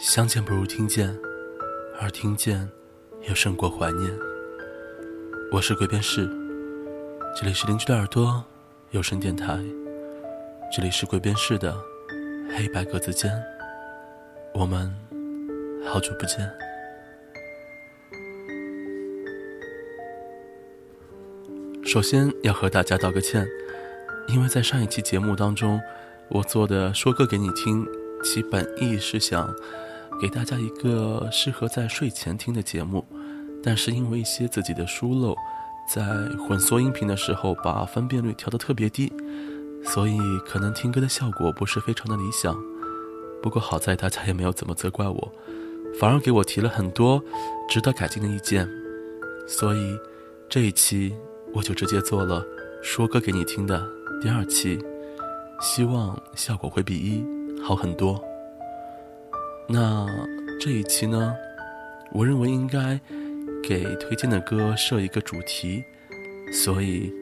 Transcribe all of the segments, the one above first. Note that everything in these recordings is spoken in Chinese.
相见不如听见，而听见又胜过怀念。我是鬼边士，这里是邻居的耳朵有声电台，这里是鬼边士的黑白格子间。我们好久不见。首先要和大家道个歉，因为在上一期节目当中，我做的说歌给你听，其本意是想。给大家一个适合在睡前听的节目，但是因为一些自己的疏漏，在混缩音频的时候把分辨率调得特别低，所以可能听歌的效果不是非常的理想。不过好在大家也没有怎么责怪我，反而给我提了很多值得改进的意见，所以这一期我就直接做了说歌给你听的第二期，希望效果会比一好很多。那这一期呢，我认为应该给推荐的歌设一个主题，所以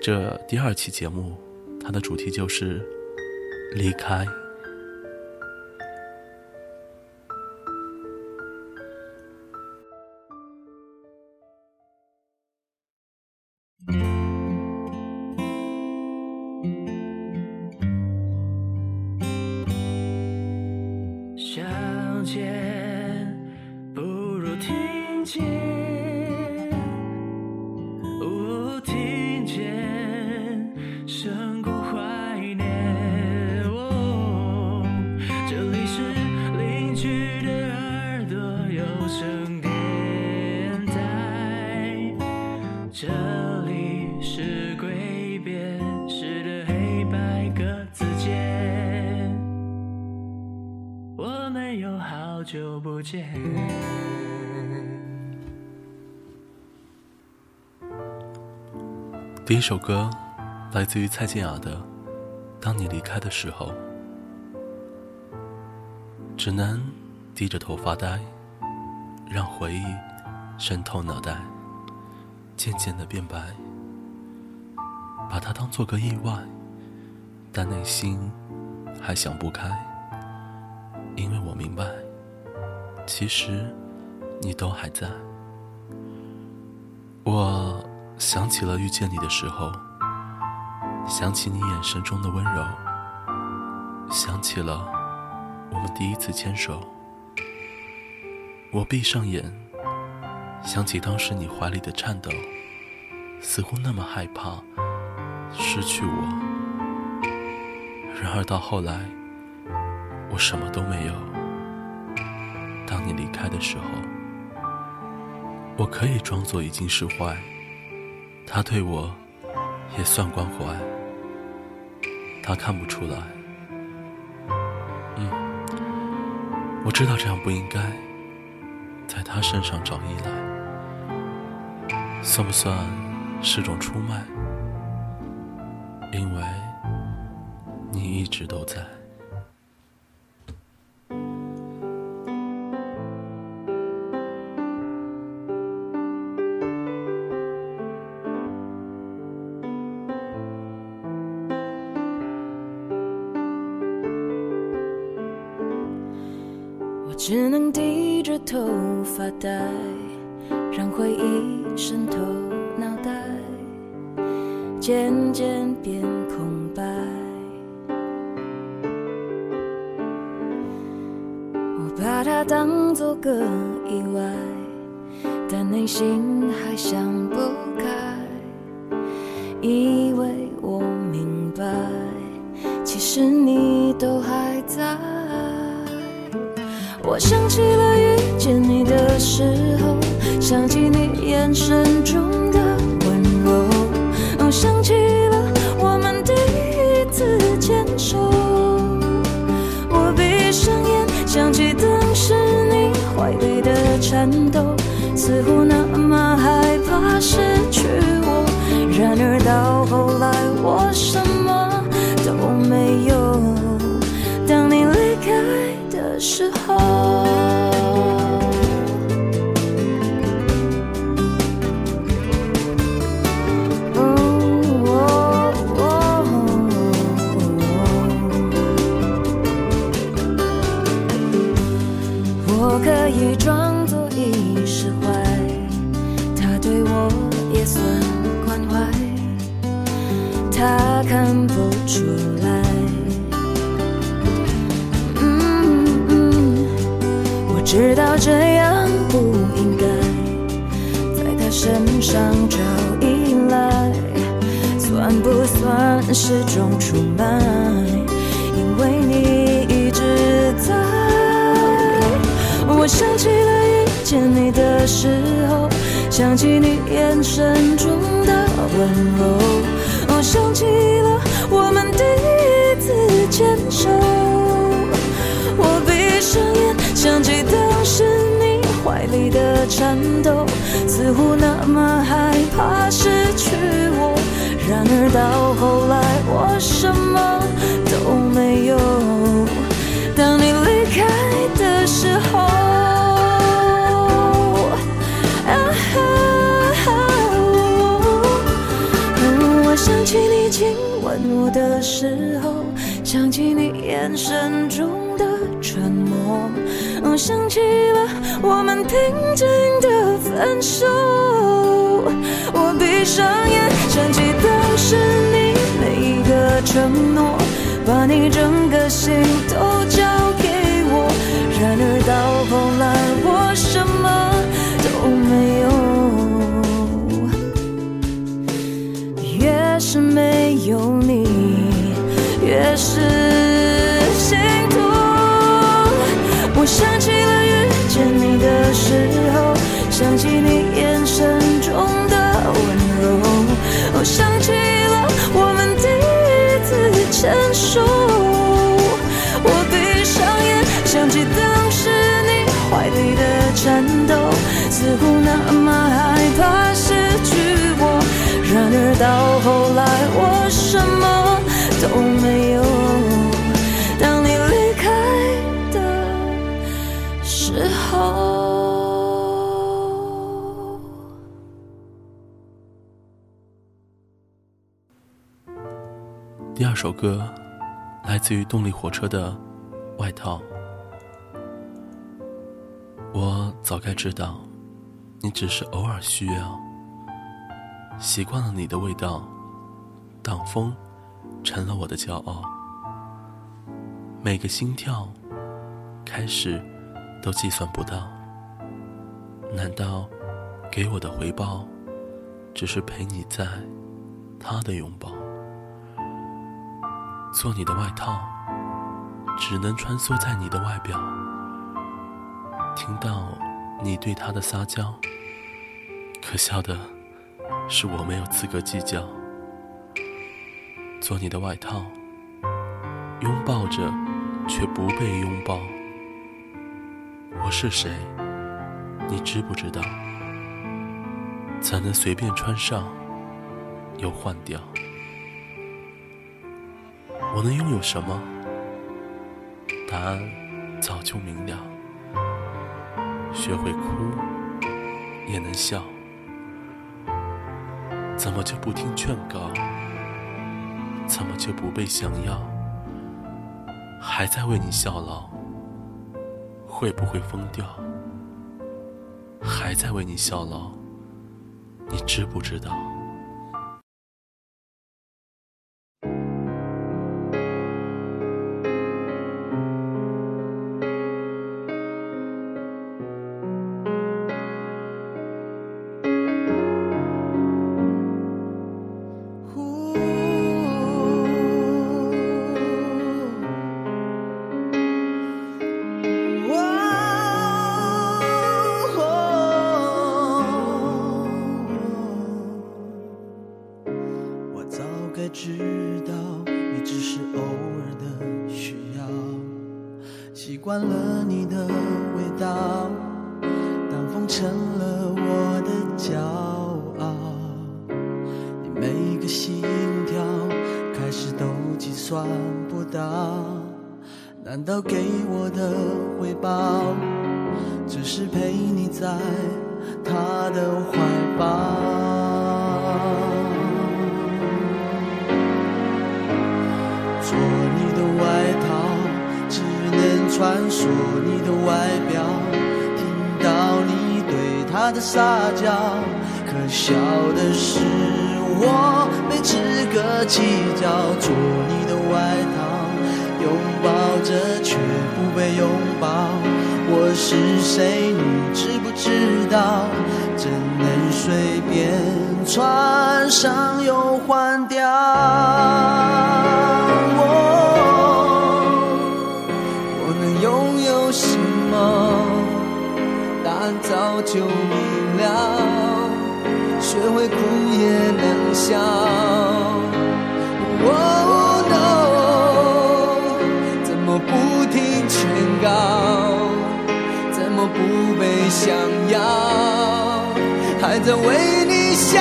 这第二期节目它的主题就是离开。第一首歌来自于蔡健雅的《当你离开的时候》，只能低着头发呆，让回忆渗透脑袋，渐渐的变白。把它当做个意外，但内心还想不开，因为我明白，其实你都还在。我。想起了遇见你的时候，想起你眼神中的温柔，想起了我们第一次牵手。我闭上眼，想起当时你怀里的颤抖，似乎那么害怕失去我。然而到后来，我什么都没有。当你离开的时候，我可以装作已经释怀。他对我也算关怀，他看不出来。嗯，我知道这样不应该，在他身上找依赖，算不算是种出卖？因为你一直都在。头发呆，让回忆渗透脑袋，渐渐变空白。我把它当作个意外，但内心还想不开，以为我明白，其实你都还在。我想起了见你的时候，想起你眼神中的温柔，哦，想起了我们第一次牵手。我闭上眼，想起当时你怀里的颤抖，似乎那么害怕失去我。然而到后来，我什么都没有。当你离开。的时候，知道这样不应该在他身上找依赖，算不算是种出卖？因为你一直在。我想起了遇见你的时候，想起你眼神中的温柔，我想起了我们第一次牵手。想起当时你怀里的颤抖，似乎那么害怕失去我。然而到后来，我什么都没有。当你离开的时候，啊嗯我想起你亲吻我的时候，想起你眼神中，想起了我们平静的分手。我闭上眼，想起当时你每一个承诺，把你整个心都交给我。然而到后来，我什么都没有。越是没有你，越是时候，想起你眼神中的温柔，我想起了我们第一次牵手。我闭上眼，想起当时你怀里的颤抖，似乎那么害怕失去我。然而到后来，我什么首歌来自于动力火车的《外套》。我早该知道，你只是偶尔需要。习惯了你的味道，挡风成了我的骄傲。每个心跳开始都计算不到，难道给我的回报只是陪你在他的拥抱？做你的外套，只能穿梭在你的外表。听到你对他的撒娇，可笑的是我没有资格计较。做你的外套，拥抱着却不被拥抱。我是谁？你知不知道？才能随便穿上又换掉？我能拥有什么？答案早就明了。学会哭，也能笑。怎么就不听劝告？怎么就不被想要？还在为你效劳，会不会疯掉？还在为你效劳，你知不知道？习惯了你的味道，当风成了我的骄傲。你每个心跳开始都计算不到，难道给我的回报，只是陪你在他的怀抱？你的外表，听到你对。他的撒娇。可笑的是，我没资格计较，做你的外套，拥抱着却不被拥抱。我是谁，你知不知道？怎能随便穿上又换掉？答案早就明了。学会哭也能笑。Oh no，怎么不听劝告？怎么不被想要？还在为你效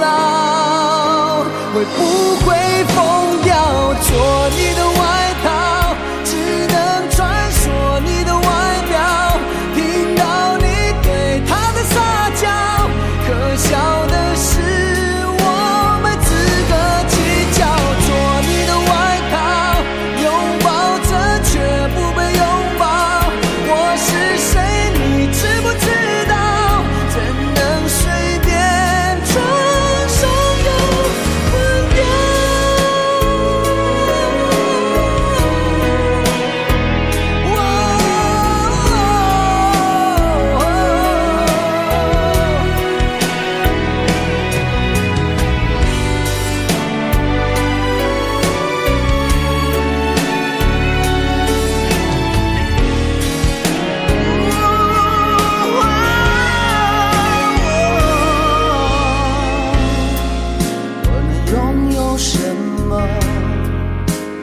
劳？会不会疯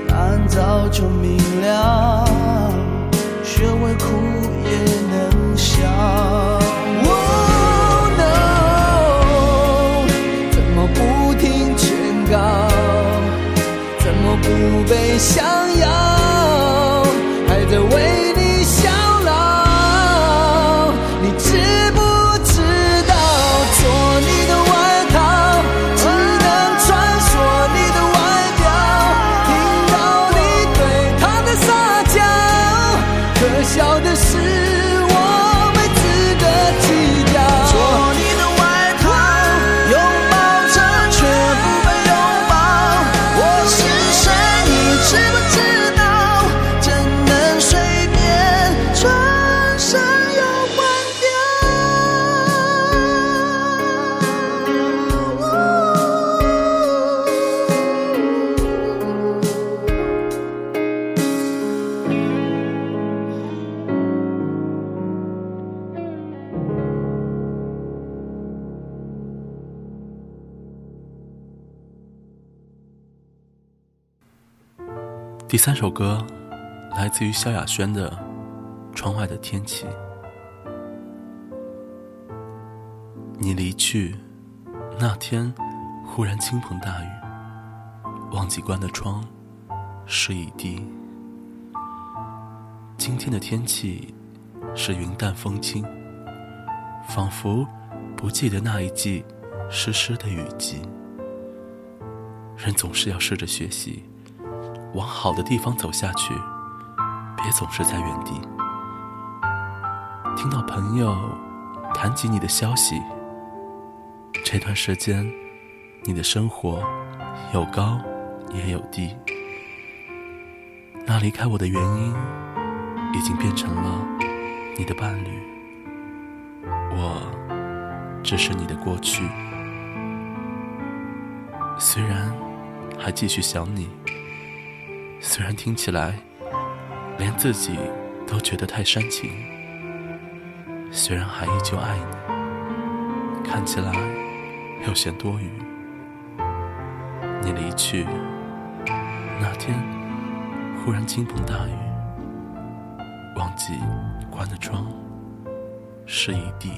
答案早就明了。学会哭也能笑。Oh no，怎么不听劝告？怎么不被想第三首歌来自于萧亚轩的《窗外的天气》。你离去那天，忽然倾盆大雨，忘记关的窗，湿一地。今天的天气是云淡风轻，仿佛不记得那一季湿湿的雨季。人总是要试着学习。往好的地方走下去，别总是在原地。听到朋友谈及你的消息，这段时间你的生活有高也有低。那离开我的原因，已经变成了你的伴侣，我只是你的过去。虽然还继续想你。虽然听起来连自己都觉得太煽情，虽然还依旧爱你，看起来有些多余。你离去那天，忽然倾盆大雨，忘记关的窗，湿一地。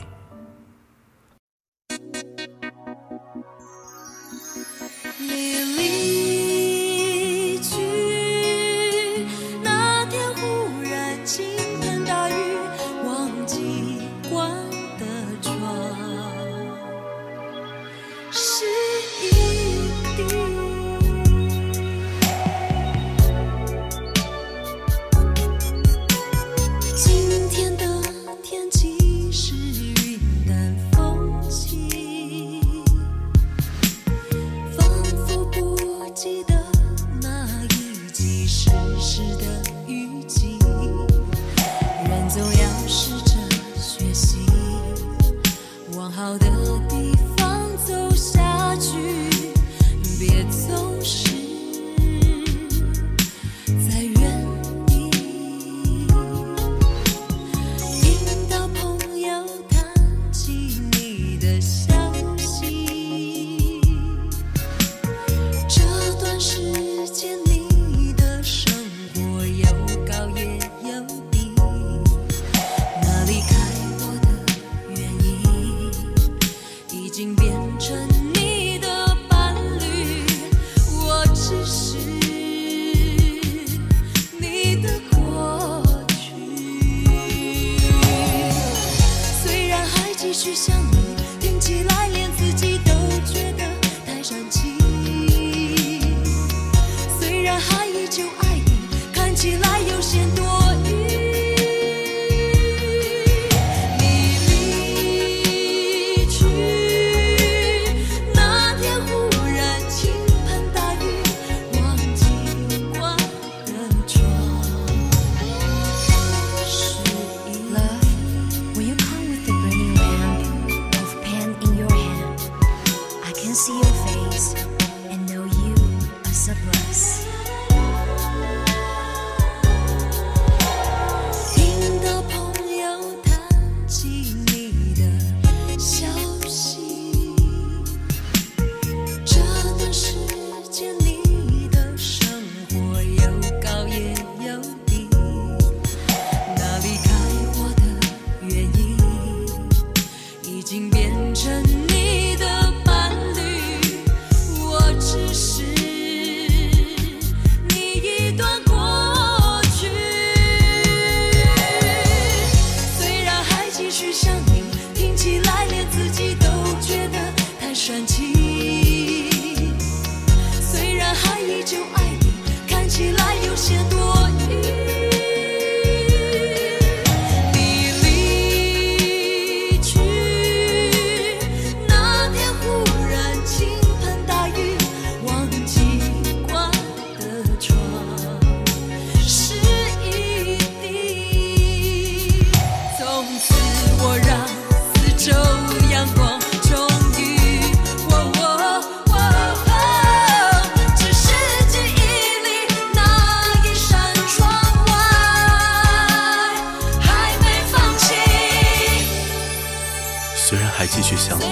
继续想你，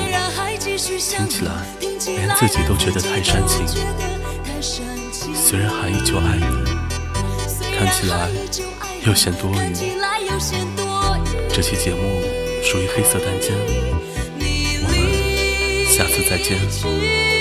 听起来连自己都觉得太煽情。虽然还依旧爱你，看起来又嫌多余。这期节目属于黑色单间，我们下次再见。